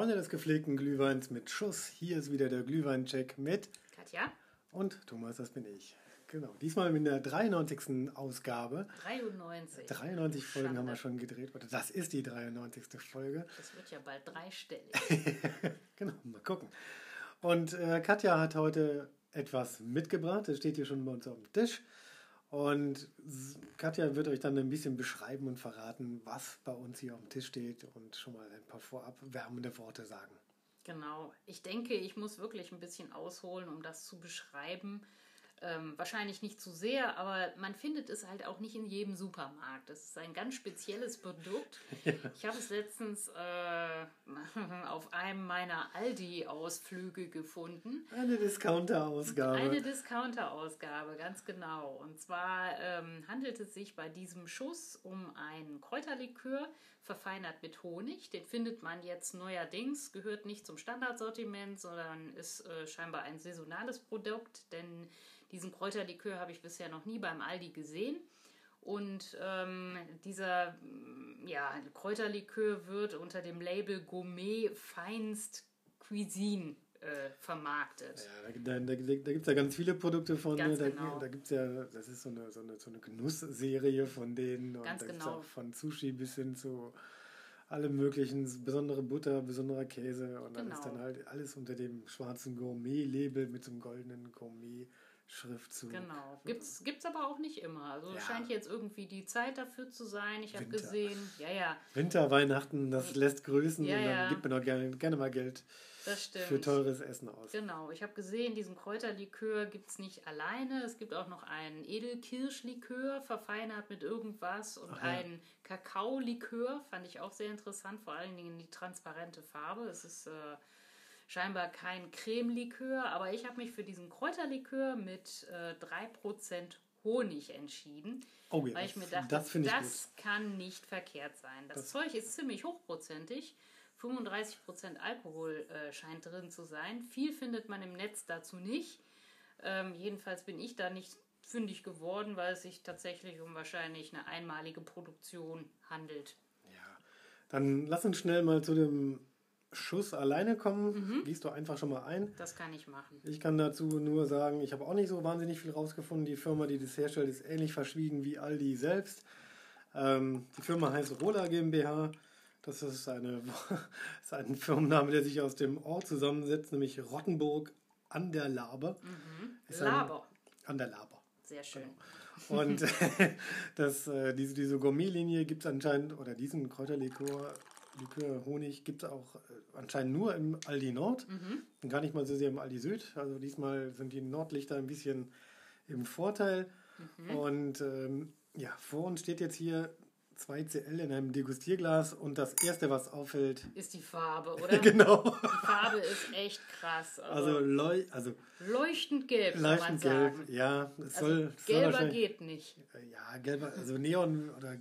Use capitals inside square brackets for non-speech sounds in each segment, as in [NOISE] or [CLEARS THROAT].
Freunde des gepflegten Glühweins mit Schuss. Hier ist wieder der Glühweincheck mit Katja. und Thomas, das bin ich. Genau, diesmal mit der 93. Ausgabe. 93. 93 Folgen Schande. haben wir schon gedreht. Oder das ist die 93. Folge. Das wird ja bald dreistellig. [LAUGHS] Genau, mal gucken. Und äh, Katja hat heute etwas mitgebracht. Das steht hier schon bei uns auf dem Tisch. Und Katja wird euch dann ein bisschen beschreiben und verraten, was bei uns hier auf dem Tisch steht und schon mal ein paar vorab wärmende Worte sagen. genau. Ich denke, ich muss wirklich ein bisschen ausholen, um das zu beschreiben. Ähm, wahrscheinlich nicht zu sehr, aber man findet es halt auch nicht in jedem Supermarkt. Es ist ein ganz spezielles Produkt. [LAUGHS] Ich habe es letztens äh, [LAUGHS] auf einem meiner Aldi-Ausflüge gefunden. Eine Discounter-Ausgabe. Eine Discounter-Ausgabe, ganz genau. Und zwar ähm, handelt es sich bei diesem Schuss um einen Kräuterlikör, verfeinert mit Honig. Den findet man jetzt neuerdings, gehört nicht zum Standardsortiment, sondern ist äh, scheinbar ein saisonales Produkt, denn diesen Kräuterlikör habe ich bisher noch nie beim Aldi gesehen. Und ähm, dieser mm, ja, Kräuterlikör wird unter dem Label Gourmet Feinst Cuisine äh, vermarktet. Ja, da, da, da, da gibt es ja ganz viele Produkte von. Ganz da genau. da gibt es ja, das ist so eine, so eine, so eine Genussserie von denen. Und Ganz da genau. auch von Sushi bis hin zu allem möglichen, besondere Butter, besonderer Käse. Und dann ist Genau. dann halt alles unter dem schwarzen Gourmet-Label mit so einem goldenen Gourmet-Schriftzug. Genau. Gibt's, gibt's aber auch nicht immer. Also Ja. scheint jetzt irgendwie die Zeit dafür zu sein. Ich habe gesehen, ja, ja, Winter, Weihnachten, das lässt grüßen Ja, und dann ja. gibt man auch gerne, gerne mal Geld für teures Essen aus. Genau, ich habe gesehen, diesen Kräuterlikör gibt es nicht alleine. Es gibt auch noch einen Edelkirschlikör, verfeinert mit irgendwas, und Ach ja. einen Kakaolikör, fand ich auch sehr interessant, vor allen Dingen die transparente Farbe. Es ist äh, scheinbar kein Cremelikör, aber ich habe mich für diesen Kräuterlikör mit äh, 3% Honig entschieden. Oh ja, Weil ich mir das- dachte, das das, kann nicht verkehrt sein. Das, Das- Zeug ist ziemlich hochprozentig. 35% Alkohol äh, scheint drin zu sein. Viel findet man im Netz dazu nicht. Ähm, jedenfalls bin ich da nicht fündig geworden, weil es sich tatsächlich um wahrscheinlich eine einmalige Produktion handelt. Ja, dann lass uns schnell mal zu dem Schuss alleine kommen. Mhm. Gehst du einfach schon mal ein. Das kann ich machen. Ich kann dazu nur sagen, ich habe auch nicht so wahnsinnig viel rausgefunden. Die Firma, die das herstellt, ist ähnlich verschwiegen wie Aldi selbst. Ähm, die Firma heißt Rola GmbH. Das ist, eine, [LAUGHS] ist ein Firmenname, der sich aus dem Ort zusammensetzt, nämlich Rottenburg an der Laber. Ist ein- Laber. An der Laber. Sehr schön. Und [LAUGHS] [LAUGHS] das, äh, diese, diese Gourmet-Linie gibt es anscheinend, oder diesen Kräuterlikör, Likör, Honig gibt es auch äh, anscheinend nur im Aldi Nord und gar nicht mal so sehr im Aldi Süd. Also diesmal sind die Nordlichter ein bisschen im Vorteil. Und ähm, ja, vor uns steht jetzt hier 2CL in einem Degustierglas und das erste, was auffällt, Ist die Farbe, [LAUGHS] oder? genau, Die Farbe ist echt krass. also, Also, leu also leuchtend gelb, leuchtend sagen. gelb, ja, es Also soll, soll gelber wahrscheinlich- geht nicht. Ja, gelber, also Neon oder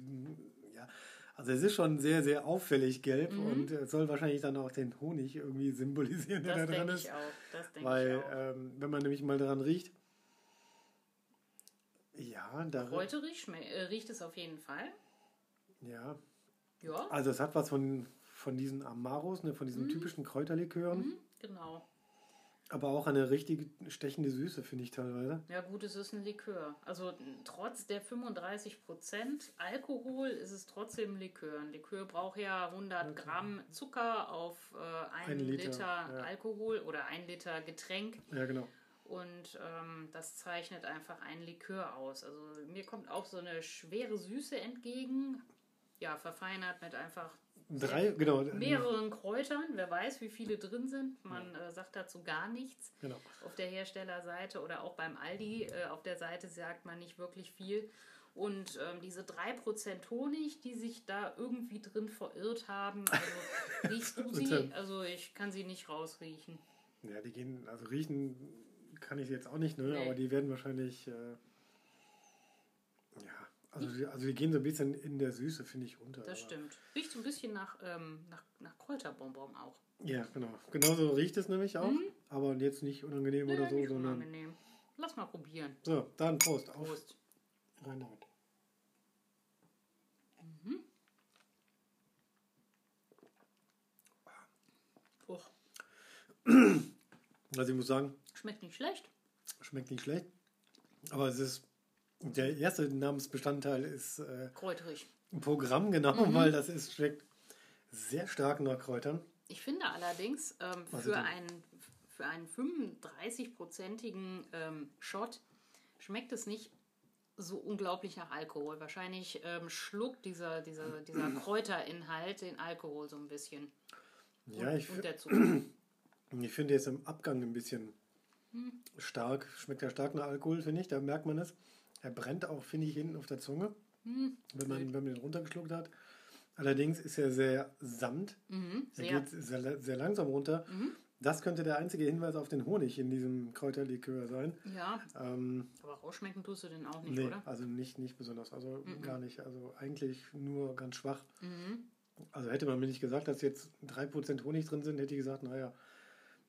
also es ist schon sehr, sehr auffällig gelb und es soll wahrscheinlich dann auch den Honig irgendwie symbolisieren, der Das da drin ist. ich auch. Das denke ich Weil, auch. ähm, wenn man nämlich mal daran riecht, ja, da, Kräuterig schme- äh, riecht es auf jeden Fall. ja, Ja, also es hat was von, von diesen Amaros, ne, von diesen typischen Kräuterlikören, genau. Aber auch eine richtig stechende Süße, finde ich teilweise. Ja gut, es ist ein Likör. Also trotz der 35% Alkohol ist es trotzdem ein Likör. Ein Likör braucht ja 100 Gramm Zucker auf äh, einen Ein Liter, Liter, ja. Alkohol oder ein Liter Getränk. Ja, genau. Und ähm, das zeichnet einfach einen Likör aus. Also mir kommt auch so eine schwere Süße entgegen. Ja, verfeinert mit einfach Drei, genau. mehreren Kräutern. Wer weiß, wie viele drin sind. Man äh, sagt dazu gar nichts. Genau. Auf der Herstellerseite oder auch beim Aldi äh, auf der Seite sagt man nicht wirklich viel. Und ähm, diese 3% Honig, die sich da irgendwie drin verirrt haben, also [LAUGHS] riechst du sie? Also ich kann sie nicht rausriechen. Ja, die gehen, also riechen kann ich jetzt auch nicht, ne? Nee. aber die werden wahrscheinlich, äh, ja, also die, also gehen so ein bisschen in der Süße, finde ich, unter. Das stimmt. Riecht so ein bisschen nach, ähm, nach, nach Kräuterbonbon auch. Ja, genau. Genauso riecht es nämlich auch, aber jetzt nicht unangenehm Mhm. Ja, oder so, nicht sondern. unangenehm. Lass mal probieren. So, dann Prost. Auf. Prost. Rein damit. Och, Also ich muss sagen, schmeckt nicht schlecht. schmeckt nicht schlecht. Aber es ist, der erste Namensbestandteil ist äh, Kräuterig. Programm, genau, Mhm. weil das ist, schmeckt sehr stark nach Kräutern. Ich finde allerdings, ähm, für, einen, für einen 35-prozentigen ähm, Shot schmeckt es nicht so unglaublich nach Alkohol. Wahrscheinlich ähm, schluckt dieser, dieser, dieser [CLEARS THROAT] Kräuterinhalt den Alkohol so ein bisschen. Ja, und, ich, der Zucker. [CLEARS THROAT] ich finde jetzt im Abgang ein bisschen Hm. stark, schmeckt ja stark nach Alkohol, finde ich, da merkt man es. Er brennt auch, finde ich, hinten auf der Zunge, Hm, wenn man, wenn man den runtergeschluckt hat. Allerdings ist er sehr samt, Mhm, er sehr. geht sehr, sehr langsam runter. Mhm. Das könnte der einzige Hinweis auf den Honig in diesem Kräuterlikör sein. Ja, Ähm, aber rausschmecken tust du den auch nicht, nee, oder? also nicht, nicht besonders, also Mhm. gar nicht. Also eigentlich nur ganz schwach. Mhm. Also hätte man mir nicht gesagt, dass jetzt 3% Honig drin sind, hätte ich gesagt, naja,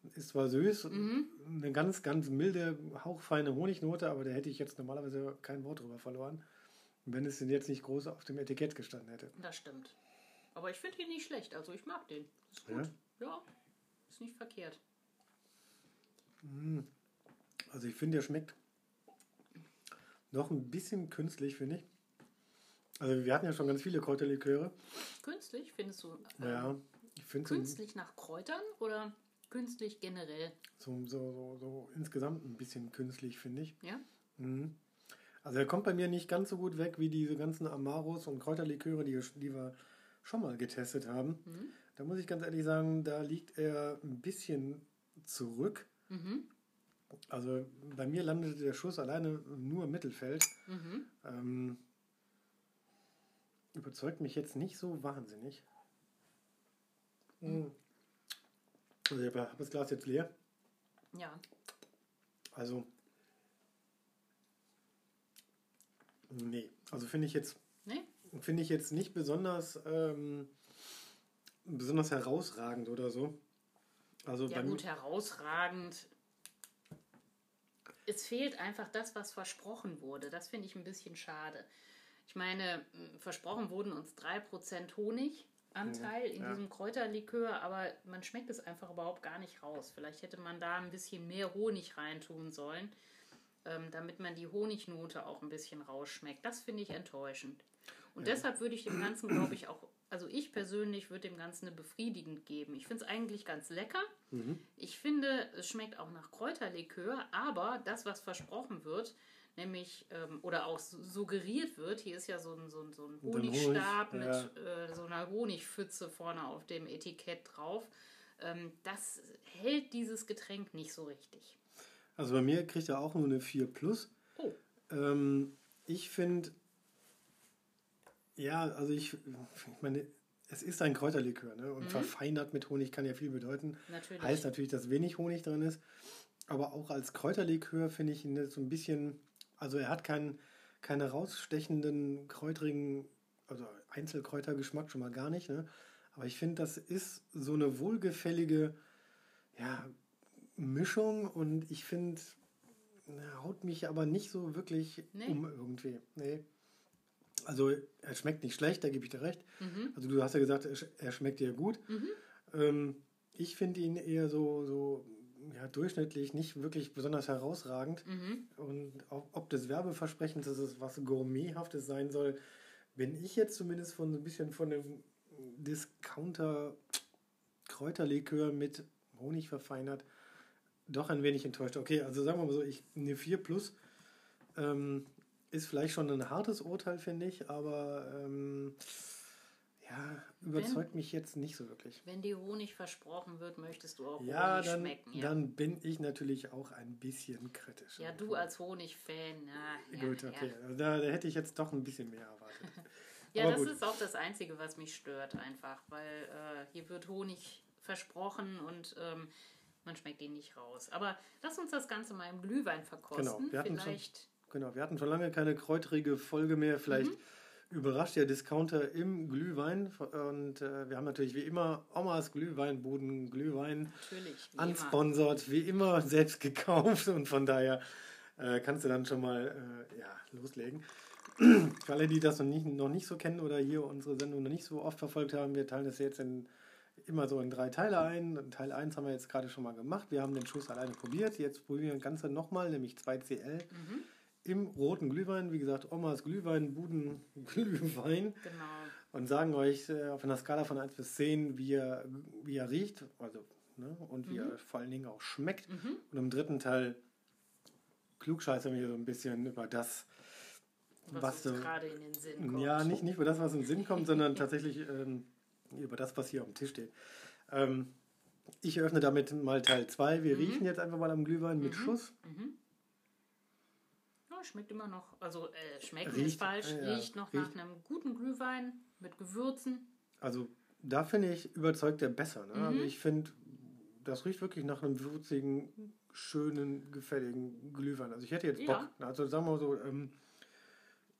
ist zwar süß, Mhm. eine ganz, ganz milde, hauchfeine Honignote, aber da hätte ich jetzt normalerweise kein Wort drüber verloren, wenn es denn jetzt nicht groß auf dem Etikett gestanden hätte. Das stimmt. Aber ich finde ihn nicht schlecht. Also ich mag den. Ist gut. Ja? Ja, ist nicht verkehrt. Also ich finde, der schmeckt noch ein bisschen künstlich, finde ich. Also wir hatten ja schon ganz viele Kräuterliköre. Künstlich, findest du? ähm, Ja, ich finde so, Künstlich nach Kräutern oder künstlich generell? so, so, so, so insgesamt ein bisschen künstlich, finde ich. Ja? Mhm. Also er kommt bei mir nicht ganz so gut weg wie diese ganzen Amaros und Kräuterliköre, die, die wir schon mal getestet haben. Mhm. Da muss ich ganz ehrlich sagen, da liegt er ein bisschen zurück. Mhm. Also bei mir landete der Schuss alleine nur im Mittelfeld. Mhm. Ähm, überzeugt mich jetzt nicht so wahnsinnig. Mhm. Also ich habe das Glas jetzt leer. Ja. Also nee, also finde ich jetzt Nee? finde ich jetzt nicht besonders ähm, besonders herausragend oder so. Also Ja gut, herausragend. Es fehlt einfach das, was versprochen wurde. Das finde ich ein bisschen schade. Ich meine, versprochen wurden uns 3% Honiganteil in ja. diesem Kräuterlikör, aber man schmeckt es einfach überhaupt gar nicht raus. Vielleicht hätte man da ein bisschen mehr Honig reintun sollen, ähm, damit man die Honignote auch ein bisschen rausschmeckt. Das finde ich enttäuschend. Und deshalb würde ich dem Ganzen, glaube ich, auch, also ich persönlich würde dem Ganzen eine befriedigend geben. Ich finde es eigentlich ganz lecker. Mhm. Ich finde, es schmeckt auch nach Kräuterlikör, aber das, was versprochen wird, nämlich, ähm, oder auch su- suggeriert wird, hier ist ja so ein, so ein, so ein Honigstab Honig, mit äh, so einer Honigpfütze vorne auf dem Etikett drauf. Ähm, das hält dieses Getränk nicht so richtig. also bei mir kriegt er auch nur eine 4 plus. Oh, Ähm, ich finde, ja, also ich, ich meine, es ist ein Kräuterlikör ne? und verfeinert mit Honig kann ja viel bedeuten. natürlich. Heißt natürlich, dass wenig Honig drin ist. Aber auch als Kräuterlikör finde ich ihn so ein bisschen, also er hat keinen, keinen rausstechenden, kräutrigen, also Einzelkräutergeschmack schon mal gar nicht. Ne? Aber ich finde, das ist so eine wohlgefällige ja, Mischung und ich finde, er haut mich aber nicht so wirklich Nee. um irgendwie. Nee. Also er schmeckt nicht schlecht, da gebe ich dir recht. Mhm. Also du hast ja gesagt, er sch- schmeckt dir gut. Ähm, ich finde ihn eher so, so ja, durchschnittlich, nicht wirklich besonders herausragend. Mhm. Und ob des Werbeversprechens, dass es was Gourmethaftes sein soll, bin ich jetzt zumindest von so ein bisschen von dem Discounter Kräuterlikör mit Honig verfeinert doch ein wenig enttäuscht. Okay, also sagen wir mal so, ich eine 4 plus ähm, ist vielleicht schon ein hartes Urteil, finde ich, aber ähm, ja, überzeugt mich jetzt nicht so wirklich. Wenn dir Honig versprochen wird, möchtest du auch Ja, Honig dann, schmecken. Ja, dann bin ich natürlich auch ein bisschen kritisch. ja du als Honig-Fan. Na, ja, Gut, okay. Ja. Also da, da hätte ich jetzt doch ein bisschen mehr erwartet. [LAUGHS] Ja, Aber das gut. ist auch das Einzige, was mich stört einfach, weil äh, hier wird Honig versprochen und ähm, man schmeckt ihn nicht raus. Aber lass uns das Ganze mal im Glühwein verkosten. Genau, wir hatten schon- Vielleicht. Genau, wir hatten schon lange keine kräutrige Folge mehr. Vielleicht Mhm. Überrascht der Discounter im Glühwein. Und äh, wir haben natürlich wie immer Omas Glühweinbuden Glühwein Natürlich. Wie immer. ansponsert, wie immer [LAUGHS] selbst gekauft. Und von daher äh, kannst du dann schon mal äh, ja, loslegen. [CLEARS THROAT] Für alle, die das noch nicht, noch nicht so kennen oder hier unsere Sendung noch nicht so oft verfolgt haben, wir teilen das jetzt in, immer so in drei Teile ein. Teil 1 haben wir jetzt gerade schon mal gemacht. Wir haben den Schuss alleine probiert. Jetzt probieren wir das Ganze nochmal, nämlich 2CL. Mhm. Im roten Glühwein, wie gesagt, Omas Glühwein, Buden [LAUGHS] Glühwein. Genau. Und sagen euch äh, auf einer Skala von 1 bis 10, wie er, wie er riecht also, ne, und wie er vor allen Dingen auch schmeckt. Mhm. Und im dritten Teil klugscheißern wir so ein bisschen über das, Was, was, du. gerade in den Sinn kommt. Ja, nicht, nicht über das, was in den Sinn kommt, sondern [LAUGHS] tatsächlich ähm, über das, was hier auf dem Tisch steht. Ähm, ich öffne damit mal Teil 2. Wir riechen jetzt einfach mal am Glühwein mit Schuss. Ja, schmeckt immer noch, also äh, schmeckt Riecht, ist falsch, äh, ja, riecht noch riecht. nach einem guten Glühwein mit Gewürzen. Also da finde ich, überzeugt er besser. Ne? Mhm. Also ich finde, das riecht wirklich nach einem würzigen, schönen, gefälligen Glühwein. Also ich hätte jetzt Ja. Bock. Also sagen wir mal so, ähm,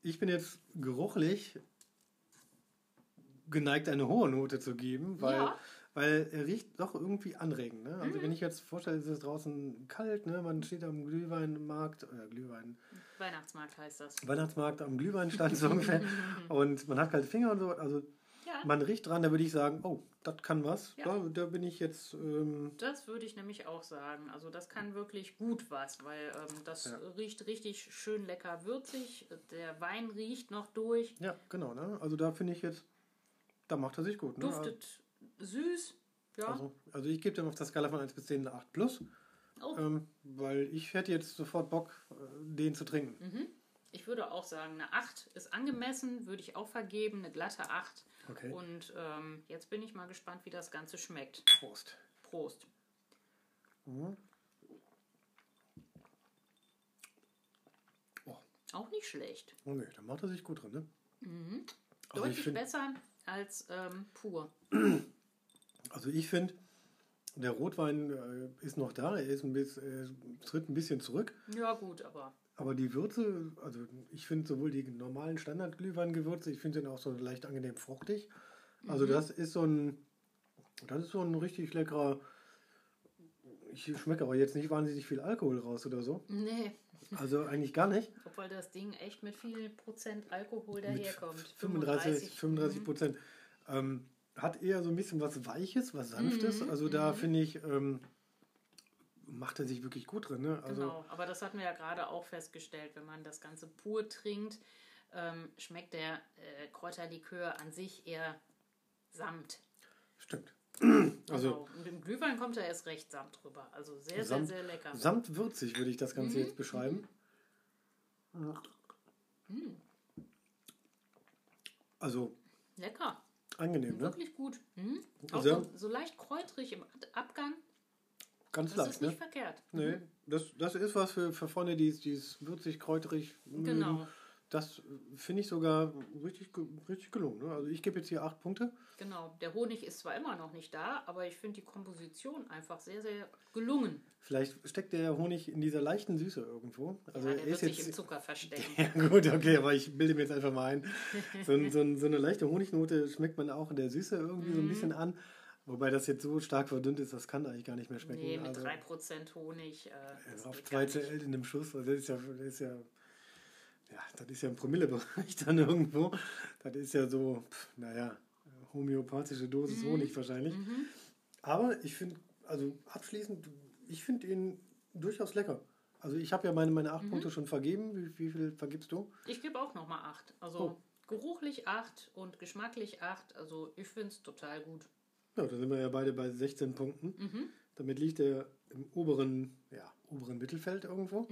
ich bin jetzt geruchlich geneigt, eine hohe Note zu geben, weil, Ja. Weil er riecht doch irgendwie anregend. Ne? Also wenn ich jetzt vorstelle, es ist draußen kalt, ne? man steht am Glühweinmarkt, oder Glühwein, Weihnachtsmarkt heißt das. Weihnachtsmarkt am Glühweinstand so ungefähr [LAUGHS] und man hat kalte Finger und so, also Ja, man riecht dran, da würde ich sagen, oh, das kann was. Ja. Da, da bin ich jetzt, ähm, das würde ich nämlich auch sagen. Also das kann wirklich gut was, weil ähm, das Ja. riecht richtig schön lecker würzig. Der Wein riecht noch durch, ja, genau, ne? Also da finde ich jetzt, da macht er sich gut. Ne? duftet süß. Ja, Also, also ich gebe dem auf der Skala von 1 bis 10 eine 8 plus, oh, ähm, weil ich hätte jetzt sofort Bock, äh, den zu trinken. Mhm. ich würde auch sagen, eine 8 ist angemessen, würde ich auch vergeben, eine glatte 8. Okay. Und ähm, jetzt bin ich mal gespannt, wie das Ganze schmeckt. Prost. Prost. Mhm. Oh, Auch nicht schlecht. oh nee, da macht er sich gut drin, ne? Also Deutlich ich find- besser als ähm, pur. [CLEARS THROAT] Also ich finde, der Rotwein äh, ist noch da, er ist ein bisschen, äh, tritt ein bisschen zurück. Ja, gut, aber Aber die Würze, also ich finde sowohl die normalen Standard-Glühweingewürze, ich finde den auch so leicht angenehm fruchtig. Also das ist so ein, das ist so ein richtig leckerer, ich schmecke aber jetzt nicht wahnsinnig viel Alkohol raus oder so. nee. Also eigentlich gar nicht. Obwohl das Ding echt mit viel Prozent Alkohol daherkommt. 35, 35 Mhm. Prozent. Ähm, hat eher so ein bisschen was Weiches, was Sanftes. Mhm, Also da finde ich, ähm, macht er sich wirklich gut drin. Ne? Also Genau, aber das hatten wir ja gerade auch festgestellt, wenn man das Ganze pur trinkt, ähm, schmeckt der äh, Kräuterlikör an sich eher samt. stimmt. Also Genau. Und im Glühwein kommt er erst recht samt drüber. Also sehr, Samt- sehr, sehr lecker. samt würzig würde ich das Ganze Mhm, jetzt beschreiben. Also Lecker. Angenehm, ne? Wirklich gut. Mhm. Auch so, so leicht kräutrig im Abgang. Ganz Das leicht, ist ne? nicht verkehrt. Nee, das, das ist was für, für Freunde, die es würzig, kräuterig mögen. Genau. Das finde ich sogar richtig, richtig gelungen. Ne? Also ich gebe jetzt hier acht Punkte. Genau. Der Honig ist zwar immer noch nicht da, aber ich finde die Komposition einfach sehr, sehr gelungen. Vielleicht steckt der Honig in dieser leichten Süße irgendwo. Also ja, der er wird ist sich im jetzt. Zucker verstecken. [LAUGHS] Ja, gut, okay, aber ich bilde mir jetzt einfach mal ein. So, so, so eine leichte Honignote schmeckt man auch in der Süße irgendwie Mhm. so ein bisschen an. Wobei das jetzt so stark verdünnt ist, das kann eigentlich gar nicht mehr schmecken. Nee, mit also, 3% Honig. Äh, auf geht 2 gar nicht. CL in dem Schuss, also das ist ja, das ist ja, ja, das ist ja ein Promillebereich [LAUGHS] dann irgendwo. Das ist ja so, pff, naja, homöopathische Dosis Mhm. Honig wahrscheinlich. Aber ich finde, also abschließend, ich finde ihn durchaus lecker. Also ich habe ja meine, meine Mhm. acht Punkte schon vergeben. Wie, wie viel vergibst du? Ich gebe auch nochmal 8. Also Oh. geruchlich 8 und geschmacklich 8. Also ich finde es total gut. Ja, da sind wir ja beide bei 16 Punkten. Mhm. Damit liegt er im oberen, ja, oberen Mittelfeld irgendwo.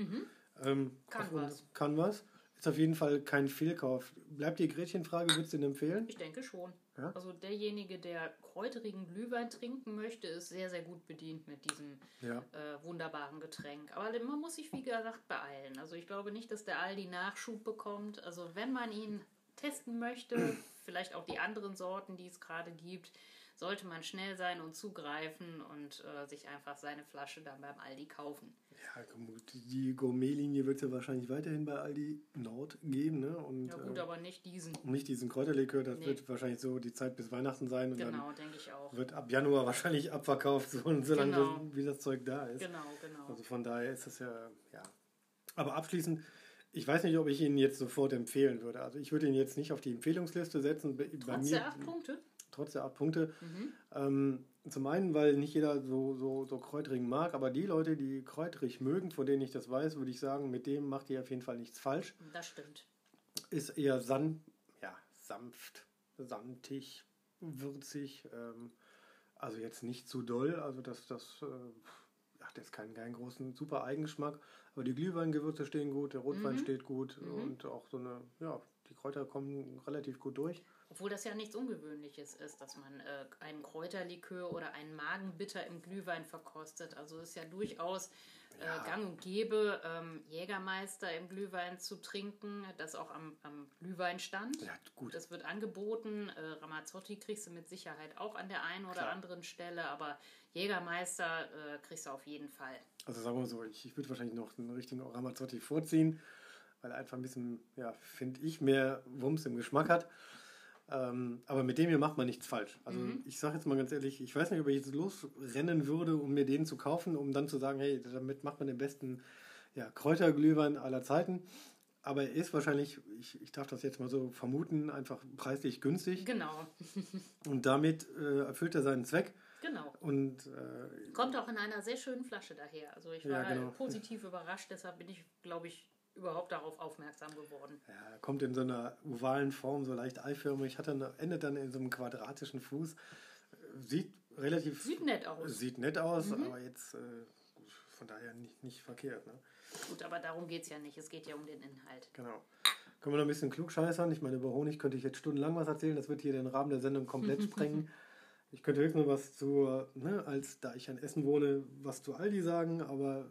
Ähm, Mhm. Kann auf- was. Kann was. Ist auf jeden Fall kein Fehlkauf. Bleibt die Gretchenfrage, würdest du ihn empfehlen? Ich denke schon. Ja? Also derjenige, der kräuterigen Glühwein trinken möchte, ist sehr, sehr gut bedient mit diesem Ja. äh, wunderbaren Getränk. Aber man muss sich, wie gesagt, beeilen. Also ich glaube nicht, dass der Aldi Nachschub bekommt. Also wenn man ihn testen möchte, [CLEARS THROAT] vielleicht auch die anderen Sorten, die es gerade gibt, sollte man schnell sein und zugreifen und äh, sich einfach seine Flasche dann beim Aldi kaufen. Ja, gut, die Gourmet-Linie wird es ja wahrscheinlich weiterhin bei Aldi Nord geben. Ne? Und Ja gut, äh, aber nicht diesen. nicht diesen Kräuterlikör, das Nee. wird wahrscheinlich so die Zeit bis Weihnachten sein. Und Genau, denke ich auch. dann wird ab Januar wahrscheinlich abverkauft, so, solange Genau. das, wie das Zeug da ist. Genau, genau. Also von daher ist das ja, ja. Aber abschließend, ich weiß nicht, ob ich ihn jetzt sofort empfehlen würde. Also ich würde ihn jetzt nicht auf die Empfehlungsliste setzen. Bei Trotz mir, der acht Punkte? Trotz der acht Punkte. Mhm. Ähm, zum einen, weil nicht jeder so, so, so kräuterig mag, aber die Leute, die kräuterig mögen, von denen ich das weiß, würde ich sagen, mit dem macht ihr auf jeden Fall nichts falsch. Das stimmt. Ist eher san ja, sanft, samtig, würzig. Ähm, also jetzt nicht zu doll, also das, das äh, hat jetzt keinen, keinen großen super Eigengeschmack. Aber die Glühweingewürze stehen gut, der Rotwein mhm. steht gut mhm. und auch so eine, ja, die Kräuter kommen relativ gut durch. Obwohl das ja nichts Ungewöhnliches ist, dass man äh, einen Kräuterlikör oder einen Magenbitter im Glühwein verkostet. Also ist ja durchaus äh, ja. gang und gäbe, ähm, Jägermeister im Glühwein zu trinken, das auch am, am Glühwein stand. Ja, gut. Das wird angeboten. Äh, Ramazzotti kriegst du mit Sicherheit auch an der einen oder Klar. anderen Stelle, aber Jägermeister äh, kriegst du auf jeden Fall. Also sagen wir so, ich, ich würde wahrscheinlich noch einen richtigen Ramazzotti vorziehen, weil er einfach ein bisschen, ja, finde ich, mehr Wumms im Geschmack hat. Ähm, aber mit dem hier macht man nichts falsch. Also mhm. ich sage jetzt mal ganz ehrlich, ich weiß nicht, ob ich jetzt losrennen würde, um mir den zu kaufen, um dann zu sagen, hey, damit macht man den besten ja, Kräuterglühwein aller Zeiten. Aber er ist wahrscheinlich, ich, ich darf das jetzt mal so vermuten, einfach preislich günstig. Genau. [LAUGHS] Und damit äh, erfüllt er seinen Zweck. Genau. Und äh, kommt auch in einer sehr schönen Flasche daher. Also ich war ja, genau. positiv überrascht, deshalb bin ich, glaube ich, überhaupt darauf aufmerksam geworden. Ja, kommt in so einer ovalen Form, so leicht eiförmig, hat dann, endet dann in so einem quadratischen Fuß. Sieht relativ. Sieht nett aus. Sieht nett aus, mhm. aber jetzt äh, von daher nicht, nicht verkehrt. Ne? Gut, aber darum geht es ja nicht. Es geht ja um den Inhalt. Genau. Können wir noch ein bisschen klugscheißern? Ich meine, über Honig könnte ich jetzt stundenlang was erzählen. Das wird hier den Rahmen der Sendung komplett [LAUGHS] sprengen. Ich könnte höchstens noch was zu, ne, als da ich an Essen wohne, was zu Aldi sagen, aber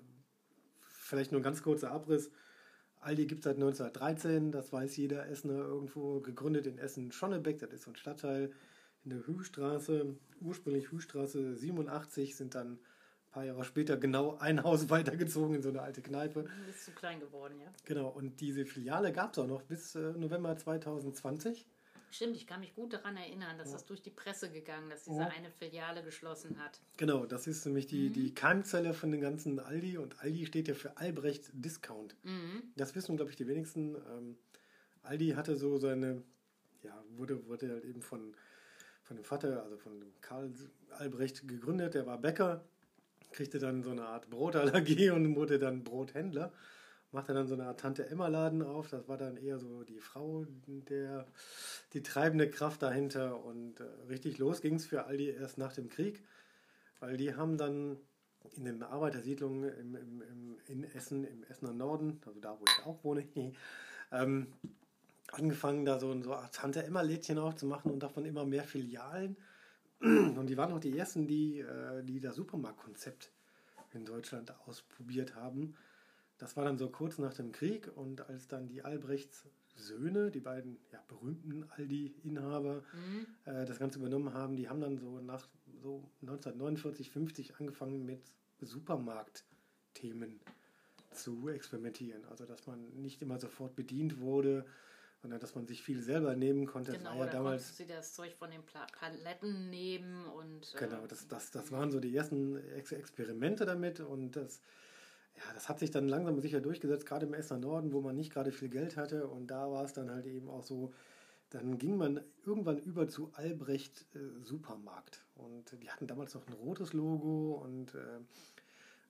vielleicht nur ein ganz kurzer Abriss. Aldi gibt es seit 1913, das weiß jeder Essener irgendwo, gegründet in Essen-Schonnebeck, das ist so ein Stadtteil in der Hühstraße, ursprünglich Hühstraße 87, sind dann ein paar Jahre später genau ein Haus [LAUGHS] weitergezogen in so eine alte Kneipe. Ist zu klein geworden, ja. Genau, und diese Filiale gab es auch noch bis äh, November 2020. Stimmt, ich kann mich gut daran erinnern, dass ja. das durch die Presse gegangen, dass diese ja. eine Filiale geschlossen hat. Genau, das ist nämlich die, mhm. die Keimzelle von den ganzen Aldi und Aldi steht ja für Albrecht Discount. Mhm. Das wissen, glaube ich, die wenigsten. Ähm, Aldi hatte so seine, ja, wurde, wurde halt eben von, von dem Vater, also von Karl Albrecht gegründet, der war Bäcker, kriegte dann so eine Art Brotallergie [LAUGHS] und wurde dann Brothändler machte dann so eine Art Tante Emma Laden auf. Das war dann eher so die Frau, der, die treibende Kraft dahinter. Und äh, richtig los ging es für Aldi erst nach dem Krieg, weil die haben dann in den Arbeitersiedlungen im, im, im, in Essen, im Essener Norden, also da, wo ich auch wohne, [LAUGHS] ähm, angefangen, da so, so Art Tante Emma-Lädchen aufzumachen und davon immer mehr Filialen. Und die waren auch die ersten, die, äh, die das Supermarktkonzept in Deutschland ausprobiert haben. Das war dann so kurz nach dem Krieg und als dann die Albrechts Söhne, die beiden ja, berühmten Aldi-Inhaber, mhm. äh, das Ganze übernommen haben, die haben dann so nach so 1949, 50 angefangen mit Supermarktthemen zu experimentieren. Also dass man nicht immer sofort bedient wurde, sondern dass man sich viel selber nehmen konnte. Genau, das war ja da damals, sie das Zeug von den Paletten nehmen und... Genau, äh, das, das, das waren so die ersten Ex Experimente damit und das ja, das hat sich dann langsam sicher durchgesetzt, gerade im Essener Norden, wo man nicht gerade viel Geld hatte. Und da war es dann halt eben auch so, dann ging man irgendwann über zu Albrecht äh, Supermarkt. Und die hatten damals noch ein rotes Logo. Und äh,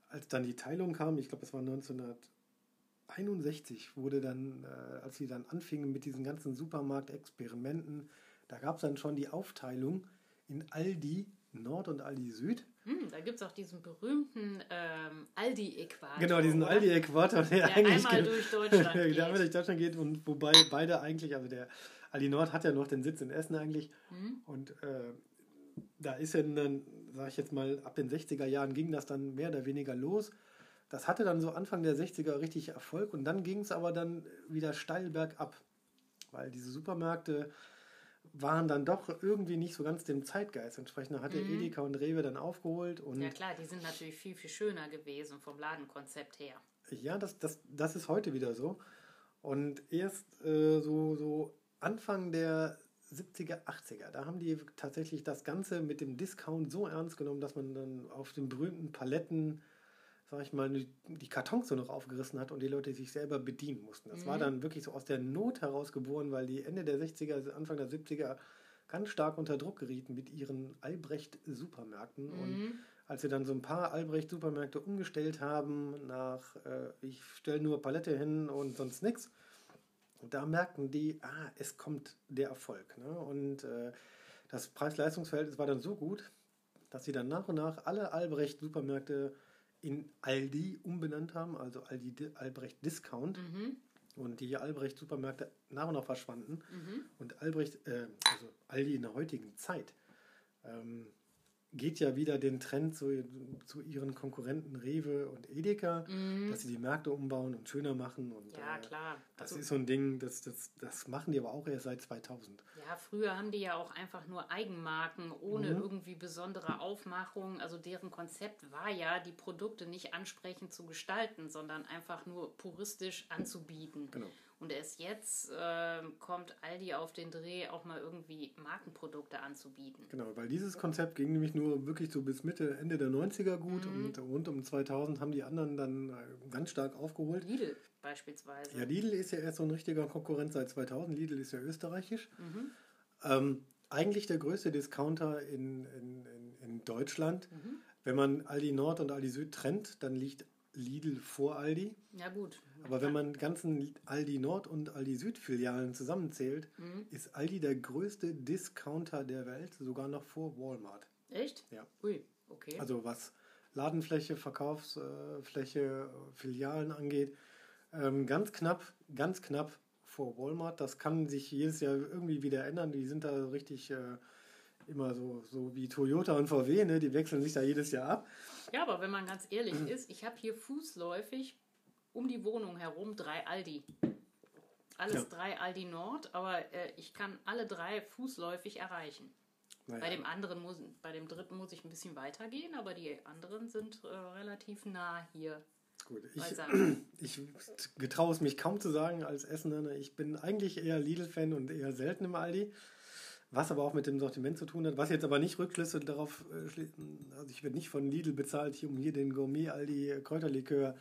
als dann die Teilung kam, ich glaube, es war 1961, wurde dann, äh, als sie dann anfingen mit diesen ganzen Supermarktexperimenten, da gab es dann schon die Aufteilung in Aldi Nord und Aldi Süd. Hm, da gibt es auch diesen berühmten ähm, Aldi-Äquator. Genau, diesen Aldi-Äquator, der, der eigentlich einmal durch Deutschland [LAUGHS] geht. der durch Deutschland geht und wobei beide eigentlich, also der Aldi Nord hat ja noch den Sitz in Essen eigentlich mhm. und äh, da ist ja dann, sage ich jetzt mal, ab den 60er Jahren ging das dann mehr oder weniger los. Das hatte dann so Anfang der 60er richtig Erfolg und dann ging es aber dann wieder steil bergab, weil diese Supermärkte waren dann doch irgendwie nicht so ganz dem Zeitgeist entsprechend. Da hat der mhm. Edeka und Rewe dann aufgeholt. Und ja klar, die sind natürlich viel, viel schöner gewesen vom Ladenkonzept her. Ja, das, das, das ist heute wieder so. Und erst äh, so, so Anfang der 70er, 80er, da haben die tatsächlich das Ganze mit dem Discount so ernst genommen, dass man dann auf den berühmten Paletten sag ich mal, die Kartons so noch aufgerissen hat und die Leute sich selber bedienen mussten. Das mhm. war dann wirklich so aus der Not heraus geboren, weil die Ende der 60er, Anfang der 70er ganz stark unter Druck gerieten mit ihren Albrecht-Supermärkten. Mhm. Und als sie dann so ein paar Albrecht-Supermärkte umgestellt haben nach, äh, ich stelle nur Palette hin und sonst nichts, da merkten die, ah, es kommt der Erfolg. Ne? Und äh, das Preis-Leistungs-Verhältnis war dann so gut, dass sie dann nach und nach alle Albrecht-Supermärkte in Aldi umbenannt haben, also Aldi Albrecht Discount. Mhm. Und die Albrecht-Supermärkte nach und nach verschwanden. Mhm. Und Albrecht, äh, also Aldi in der heutigen Zeit, ähm, geht ja wieder den Trend zu, zu ihren Konkurrenten Rewe und Edeka, mhm. dass sie die Märkte umbauen und schöner machen. Und, ja, äh, klar. Das also, ist so ein Ding, das, das, das machen die aber auch erst seit 2000. Ja, früher haben die ja auch einfach nur Eigenmarken ohne mhm. irgendwie besondere Aufmachung. Also deren Konzept war ja, die Produkte nicht ansprechend zu gestalten, sondern einfach nur puristisch anzubieten. Genau. Und erst jetzt äh, kommt Aldi auf den Dreh, auch mal irgendwie Markenprodukte anzubieten. Genau, weil dieses Konzept ging nämlich nur wirklich so bis Mitte, Ende der 90er gut mhm. und rund um 2000 haben die anderen dann äh, ganz stark aufgeholt. Lidl beispielsweise. Ja, Lidl ist ja erst so ein richtiger Konkurrent seit 2000. Lidl ist ja österreichisch. Mhm. Ähm, eigentlich der größte Discounter in, in, in, in Deutschland. Mhm. Wenn man Aldi Nord und Aldi Süd trennt, dann liegt Lidl vor Aldi. Ja, gut. Aber wenn man ganzen Aldi Nord und Aldi Süd Filialen zusammenzählt, mhm. ist Aldi der größte Discounter der Welt, sogar noch vor Walmart. Echt? Ja. Ui, okay. Also was Ladenfläche, Verkaufsfläche, Filialen angeht, ähm, ganz knapp, ganz knapp vor Walmart. Das kann sich jedes Jahr irgendwie wieder ändern. Die sind da richtig äh, immer so, so wie Toyota und VW, ne? die wechseln sich da jedes Jahr ab. Ja, aber wenn man ganz ehrlich [CLEARS THROAT] ist, ich habe hier fußläufig um die Wohnung herum drei Aldi. Alles ja. drei Aldi Nord, aber äh, ich kann alle drei fußläufig erreichen. Naja. Bei dem anderen muss, bei dem dritten muss ich ein bisschen weitergehen, aber die anderen sind äh, relativ nah hier. Gut, ich, [CLEARS THROAT] ich getraue es mich kaum zu sagen als Essener. Ne? Ich bin eigentlich eher Lidl-Fan und eher selten im Aldi. Was aber auch mit dem Sortiment zu tun hat, was jetzt aber nicht Rückschlüsse darauf äh, also ich werde nicht von Lidl bezahlt, um hier den Gourmet-Aldi Kräuterlikör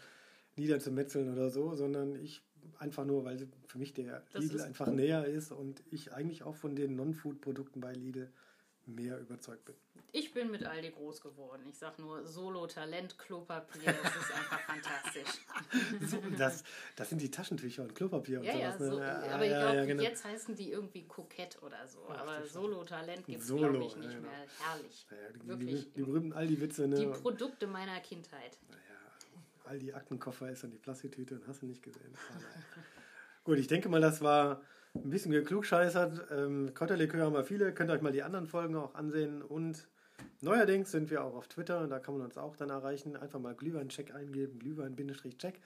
niederzumetzeln oder so, sondern ich einfach nur, weil für mich der das Lidl einfach näher ist und ich eigentlich auch von den Non-Food-Produkten bei Lidl mehr überzeugt bin. Ich bin mit Aldi groß geworden. Ich sag nur Solo Talent Klopapier, das ist einfach fantastisch. [LAUGHS] das, das sind die Taschentücher und Klopapier und ja, sowas. Ja, so, ne? aber ich glaube, ja, genau. jetzt heißen die irgendwie Kokett oder so. Ach, aber Solo Talent gibt es, glaube ich, nicht genau. mehr. Herrlich. Die, Wirklich. Die, die berühmten Aldi-Witze. Ne? Die Produkte meiner Kindheit. Naja, Aldi Aktenkoffer ist dann die Plastiktüte und hast du nicht gesehen. Gut, ich denke mal, das war ein bisschen geklugscheißert. Ähm, Kräuterlikör haben wir viele. Könnt ihr euch mal die anderen Folgen auch ansehen. Und neuerdings sind wir auch auf Twitter. Da kann man uns auch dann erreichen. Einfach mal Glühwein-Check eingeben. Glühwein-Check.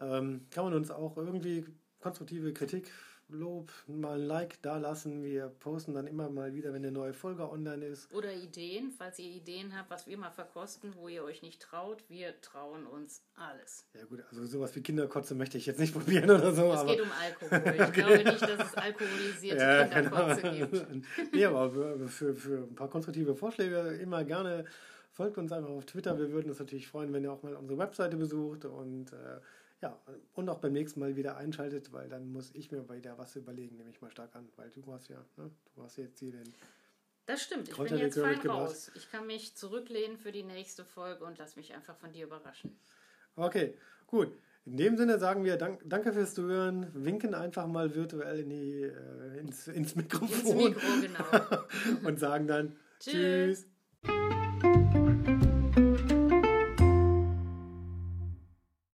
Ähm, kann man uns auch irgendwie konstruktive Kritik Lob, mal ein Like da lassen. Wir posten dann immer mal wieder, wenn eine neue Folge online ist. Oder Ideen, falls ihr Ideen habt, was wir mal verkosten, wo ihr euch nicht traut. Wir trauen uns alles. Ja gut, also sowas wie Kinderkotze möchte ich jetzt nicht [LAUGHS] probieren oder so. Es geht um Alkohol. [LAUGHS] Ich okay. glaube nicht, dass es alkoholisierte ja, Kinderkotze genau. gibt. [LAUGHS] nee, aber für, für ein paar konstruktive Vorschläge immer gerne folgt uns einfach auf Twitter. Wir würden uns natürlich freuen, wenn ihr auch mal unsere Webseite besucht und äh, ja, und auch beim nächsten Mal wieder einschaltet, weil dann muss ich mir wieder was überlegen, nehme ich mal stark an, weil du hast ja, ne, du hast jetzt hier den. Das stimmt, ich bin jetzt fein raus. Ich kann mich zurücklehnen für die nächste Folge und lass mich einfach von dir überraschen. Okay, gut. In dem Sinne sagen wir dank, danke fürs Zuhören, winken einfach mal virtuell in die, äh, ins, ins Mikrofon. Ins Mikro, genau. [LAUGHS] und sagen dann Tschüss. Tschüss.